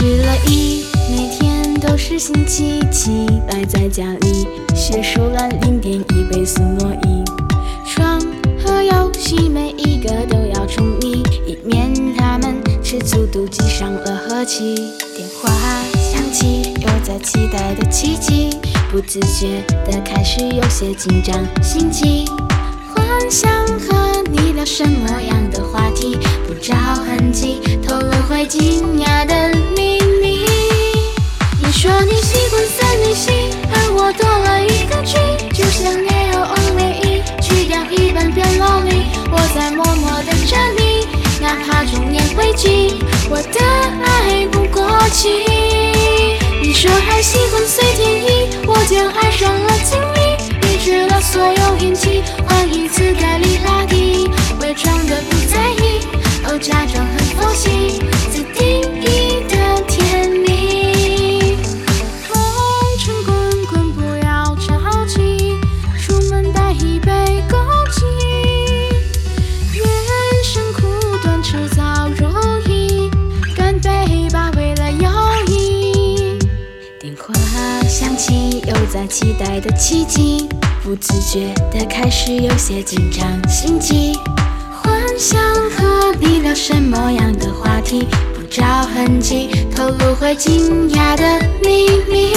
失了忆，每天都是星期七，待在家里写书懒，零点一倍速挪移，床和游戏每一个都要宠溺，以免他们吃醋妒忌伤了和气。电话响起，又在期待的奇迹，不自觉的开始有些紧张心悸，幻想和你聊什么样的话题，不着痕迹透露会惊我等着你，哪怕中年危机，我的爱不过期。你说还喜欢随天意，我就爱上了经历，抑制了所有运气，换一次起，又在期待的奇迹，不自觉的开始有些紧张心悸，幻想和你聊什么样的话题，不着痕迹透露会惊讶的秘密。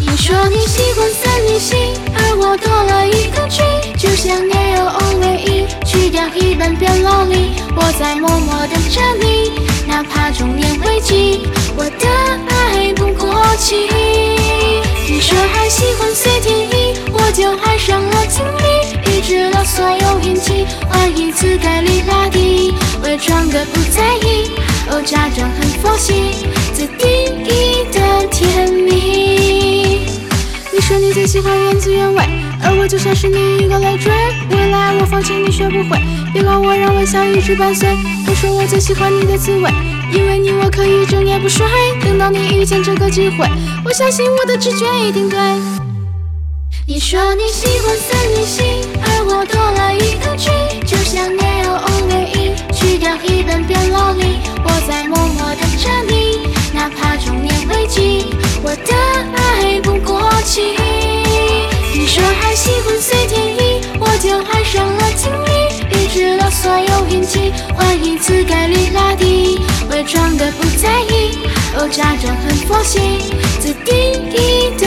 你说你喜欢三零七，而我多了一个 G，就像 L O V E，去掉一半变 lonely。我运气，换一次概率拉低，伪装的不在意，哦，假装很佛系，自定义的甜蜜。你说你最喜欢原汁原味，而我就像是你一个累赘。未来我放弃你学不会，别管我让微笑一直伴随。我说我最喜欢你的滋味，因为你我可以整夜不睡。等到你遇见这个机会，我相信我的直觉一定对。你说你喜欢三零七，而我多了一个 G，就像 L O V E，去掉一半变 lonely。我在默默等着你，哪怕中年危机，我的爱不过期。你说还喜欢随天意，我就爱上了经历，抑制了所有运气，换一次概率拉低，伪装的不在意，哦，假装很佛系，自定义的